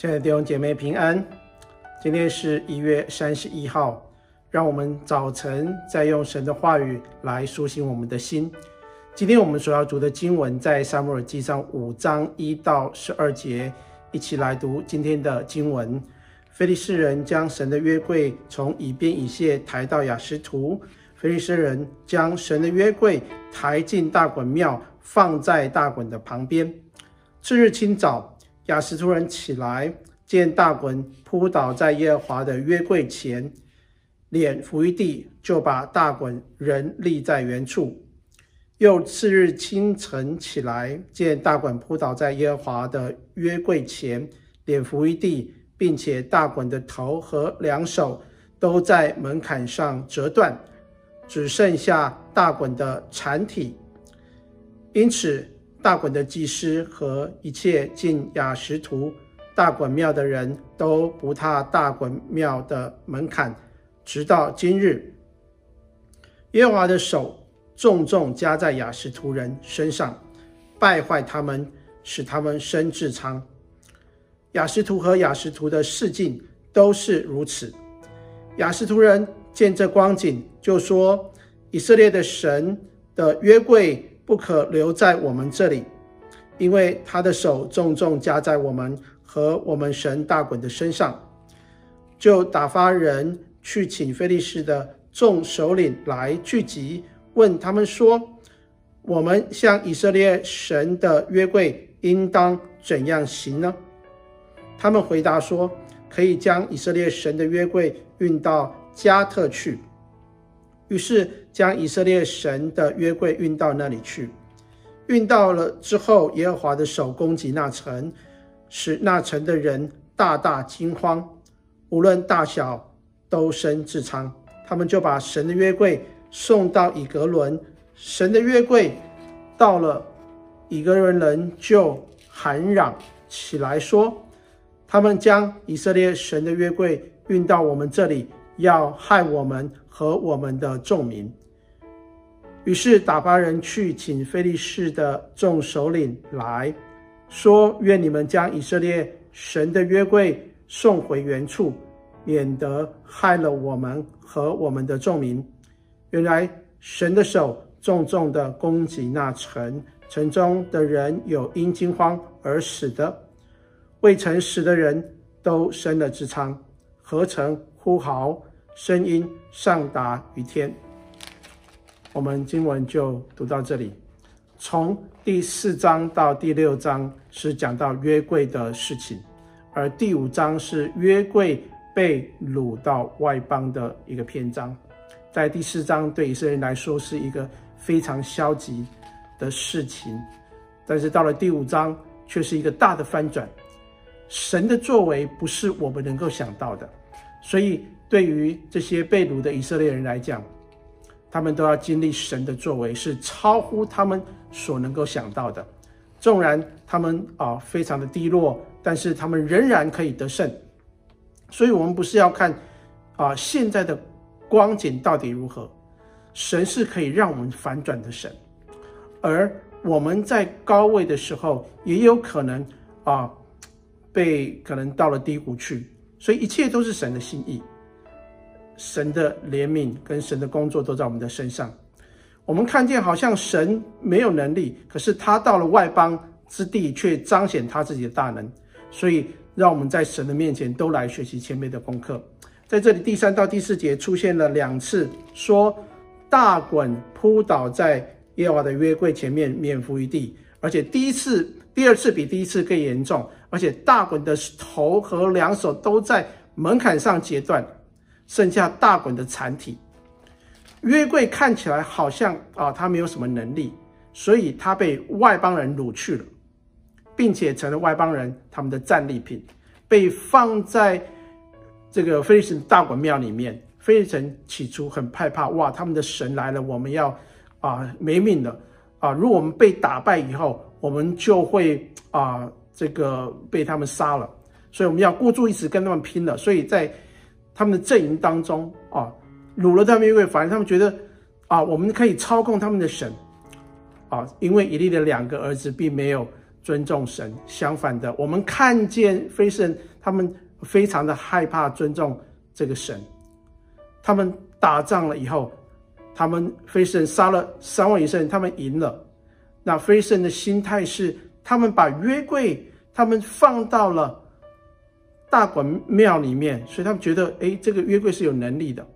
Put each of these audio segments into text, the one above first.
亲爱的弟兄姐妹平安，今天是一月三十一号，让我们早晨再用神的话语来苏醒我们的心。今天我们所要读的经文在撒母耳记上五章一到十二节，一起来读今天的经文。非利士人将神的约柜从以边以谢抬到亚实突，非利士人将神的约柜抬进大衮庙，放在大衮的旁边。次日清早，亚实突人起来，见大衮扑倒在耶和华的约柜前，脸伏于地，就把大衮人立在原处。又次日清晨起来，见大衮扑倒在耶和华的约柜前，脸伏于地，并且大衮的头和两手都在门槛上折断，只剩下大衮的残体。因此，大衮的祭司和一切进雅实图大衮庙的人都不踏大衮庙的门槛，直到今日。耶和华的手重重加在雅实图人身上，败坏他们，使他们生痔疮。雅实图和雅实图的四境都是如此。雅实图人见这光景，就说：“以色列的神的约柜。”不可留在我们这里，因为他的手重重加在我们和我们神大衮的身上。就打发人去请非利士的众首领来聚集，问他们说：“我们向以色列神的约柜应当怎样行呢？”他们回答说：“可以将以色列神的约柜运到加特去。”于是将以色列神的约柜运到那里去，运到了之后，耶和华的手攻击那城，使那城的人大大惊慌，无论大小都生痔疮。他们就把神的约柜送到以革伦，神的约柜到了以革伦，人就喊嚷起来说：“他们将以色列神的约柜运到我们这里。”要害我们和我们的众民，于是打发人去请非利士的众首领来说：“愿你们将以色列神的约柜送回原处，免得害了我们和我们的众民。”原来神的手重重的攻击那城，城中的人有因惊慌而死的，未曾死的人都生了痔疮，合城呼号。声音上达于天。我们经文就读到这里。从第四章到第六章是讲到约柜的事情，而第五章是约柜被掳到外邦的一个篇章。在第四章对以色列人来说是一个非常消极的事情，但是到了第五章却是一个大的翻转。神的作为不是我们能够想到的，所以。对于这些被掳的以色列人来讲，他们都要经历神的作为，是超乎他们所能够想到的。纵然他们啊非常的低落，但是他们仍然可以得胜。所以，我们不是要看啊现在的光景到底如何，神是可以让我们反转的神。而我们在高位的时候，也有可能啊被可能到了低谷去。所以，一切都是神的心意。神的怜悯跟神的工作都在我们的身上。我们看见好像神没有能力，可是他到了外邦之地，却彰显他自己的大能。所以，让我们在神的面前都来学习谦卑的功课。在这里，第三到第四节出现了两次，说大衮扑倒在耶和华的约柜前面，脸伏于地。而且第一次、第二次比第一次更严重，而且大衮的头和两手都在门槛上截断。剩下大衮的残体，约柜看起来好像啊，他没有什么能力，所以他被外邦人掳去了，并且成了外邦人他们的战利品，被放在这个菲利士大衮庙里面。菲利士人起初很害怕，哇，他们的神来了，我们要啊没命了啊！如果我们被打败以后，我们就会啊这个被他们杀了，所以我们要孤注一掷跟他们拼了。所以在他们的阵营当中啊，掳了他们约柜，反正他们觉得啊，我们可以操控他们的神啊，因为以利的两个儿子并没有尊重神。相反的，我们看见非利士人他们非常的害怕尊重这个神。他们打仗了以后，他们非利士人杀了三万以色列人，他们赢了。那非利士人的心态是，他们把约柜他们放到了大衮庙里面，所以他们觉得，哎，这个约柜是有能力的，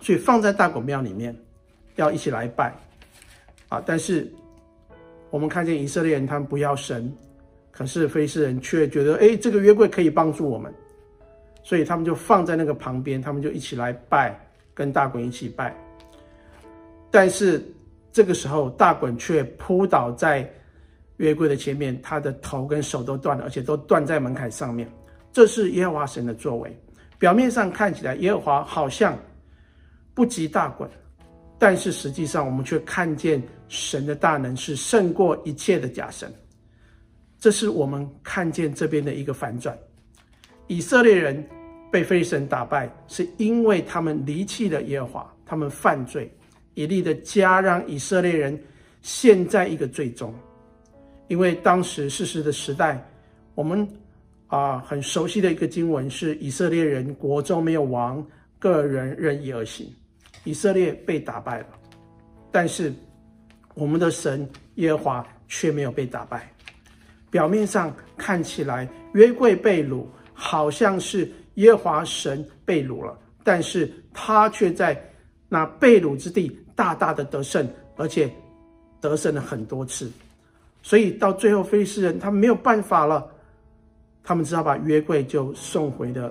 所以放在大衮庙里面，要一起来拜。啊！但是我们看见以色列人他们不要神，可是非斯人却觉得，哎，这个约柜可以帮助我们，所以他们就放在那个旁边，他们就一起来拜，跟大衮一起拜。但是这个时候，大衮却扑倒在约柜的前面，他的头跟手都断了，而且都断在门槛上面。这是耶和华神的作为。表面上看起来，耶和华好像不及大衮。但是实际上，我们却看见神的大能是胜过一切的假神。这是我们看见这边的一个反转。以色列人被非神打败，是因为他们离弃了耶和华，他们犯罪。以利的家让以色列人陷在一个罪中。因为当时事实的时代，我们啊、很熟悉的一个经文是：以色列人国中没有王，个人任意而行。以色列被打败了，但是我们的神耶和华却没有被打败。表面上看起来约柜被掳，好像是耶和华神被掳了，但是他却在那被掳之地大大的得胜，而且得胜了很多次。所以到最后，非利士人他没有办法了，他们只好把约柜就送回了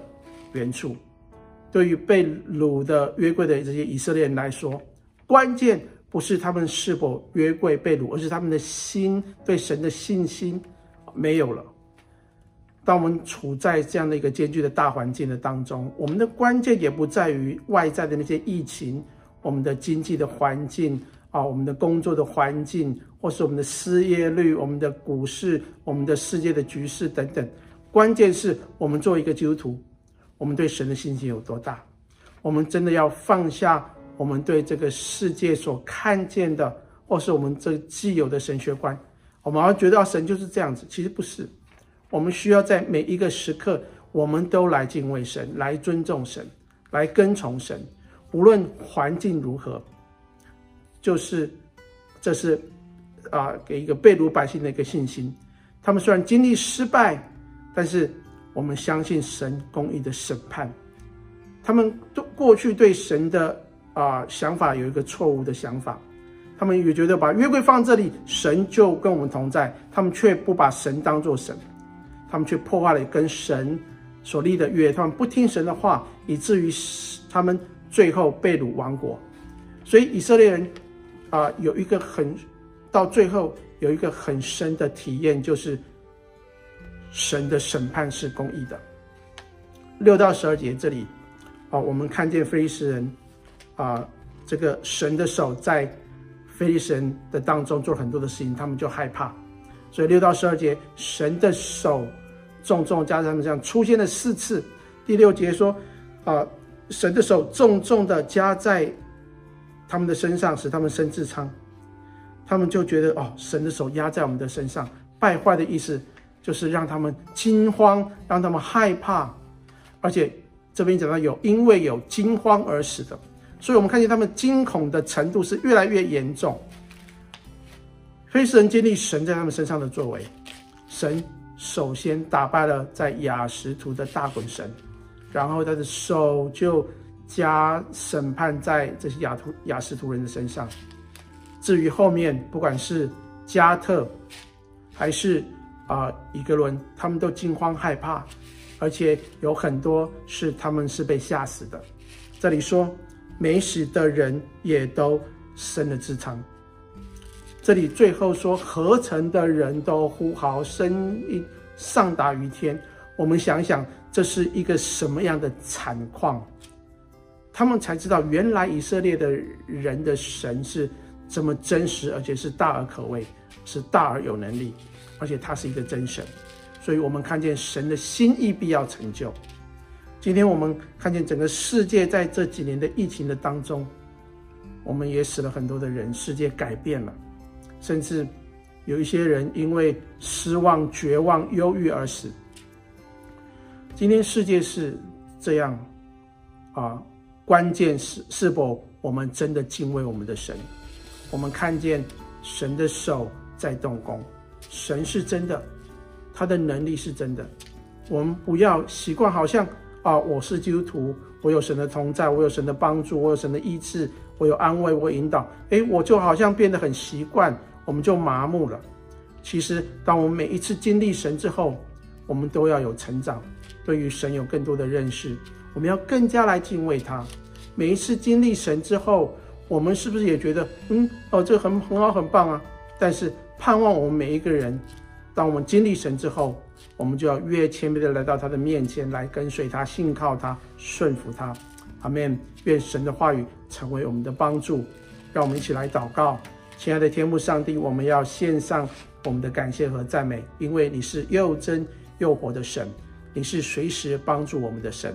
原处。对于被掳的约柜的这些以色列人来说，关键不是他们是否约柜被掳，而是他们的心对神的信心没有了。当我们处在这样的一个艰巨的大环境的当中，我们的关键也不在于外在的那些疫情、我们的经济的环境啊、我们的工作的环境，或是我们的失业率、我们的股市、我们的世界的局势等等。关键是我们作为一个基督徒。我们对神的信心有多大？我们真的要放下我们对这个世界所看见的，或是我们这既有的神学观。我们要觉得神就是这样子，其实不是。我们需要在每一个时刻，我们都来敬畏神，来尊重神，来跟从神，无论环境如何。就是，这是啊，给一个被掳百姓的一个信心。他们虽然经历失败，但是。我们相信神公义的审判，他们都过去对神的啊、想法有一个错误的想法，他们也觉得把约柜放这里，神就跟我们同在，他们却不把神当作神，他们却破坏了跟神所立的约，他们不听神的话，以至于他们最后被掳亡国。所以以色列人啊、有一个很到最后有一个很深的体验，就是。神的审判是公义的。六到十二节这里，啊，我们看见非利士人，啊，这个神的手在非利士人的当中做很多的事情，他们就害怕。所以六到十二节，神的手重重加在他们身上，出现了四次。第六节说，啊，神的手重重的加在他们的身上，使他们生痔疮。他们就觉得，哦，神的手压在我们的身上，败坏的意思。就是让他们惊慌，让他们害怕，而且这边讲到有因为有惊慌而死的，所以我们看见他们惊恐的程度是越来越严重。非利士人经历神在他们身上的作为，神首先打败了在雅实图的大衮神，然后他的手就加审判在这些雅图雅实图人的身上。至于后面，不管是加特还是啊，一个轮他们都惊慌害怕，而且有很多是他们是被吓死的。这里说没死的人也都生了痔疮。这里最后说合城的人都呼号声音上达于天。我们想想，这是一个什么样的惨况？他们才知道原来以色列的人的神是这么真实，而且是大而可畏，是大而有能力。而且他是一个真神，所以我们看见神的心意必要成就。今天我们看见整个世界在这几年的疫情的当中，我们也死了很多的人，世界改变了，甚至有一些人因为失望、绝望、忧郁而死。今天世界是这样啊，关键是是否我们真的敬畏我们的神？我们看见神的手在动工，神是真的，他的能力是真的。我们不要习惯好像啊，我是基督徒，我有神的同在，我有神的帮助，我有神的医治，我有安慰，我引导。诶，我就好像变得很习惯。我们就麻木了。其实，当我们每一次经历神之后，我们都要有成长，对于神有更多的认识。我们要更加来敬畏他。每一次经历神之后，我们是不是也觉得，嗯，哦，这很很好，很棒啊？但是，盼望我们每一个人，当我们经历神之后，我们就要越谦卑的来到他的面前，来跟随他，信靠他，顺服他。阿门。愿神的话语成为我们的帮助。让我们一起来祷告。亲爱的天父上帝，我们要献上我们的感谢和赞美，因为你是又真又活的神，你是随时帮助我们的神，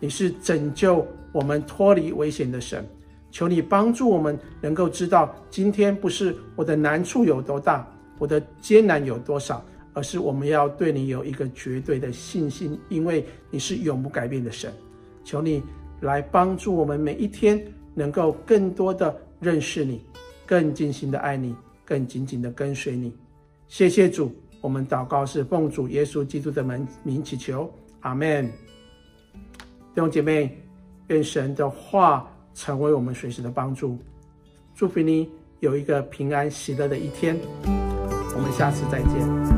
你是拯救我们脱离危险的神。求你帮助我们，能够知道今天不是我的难处有多大，我的艰难有多少，而是我们要对你有一个绝对的信心，因为你是永不改变的神。求你来帮助我们每一天，能够更多的认识你。更尽心的爱你，更紧紧的跟随你。谢谢主，我们祷告是奉主耶稣基督的门名祈求，阿门。弟兄姐妹，愿神的话成为我们学习的帮助。祝福你有一个平安喜乐的一天。我们下次再见。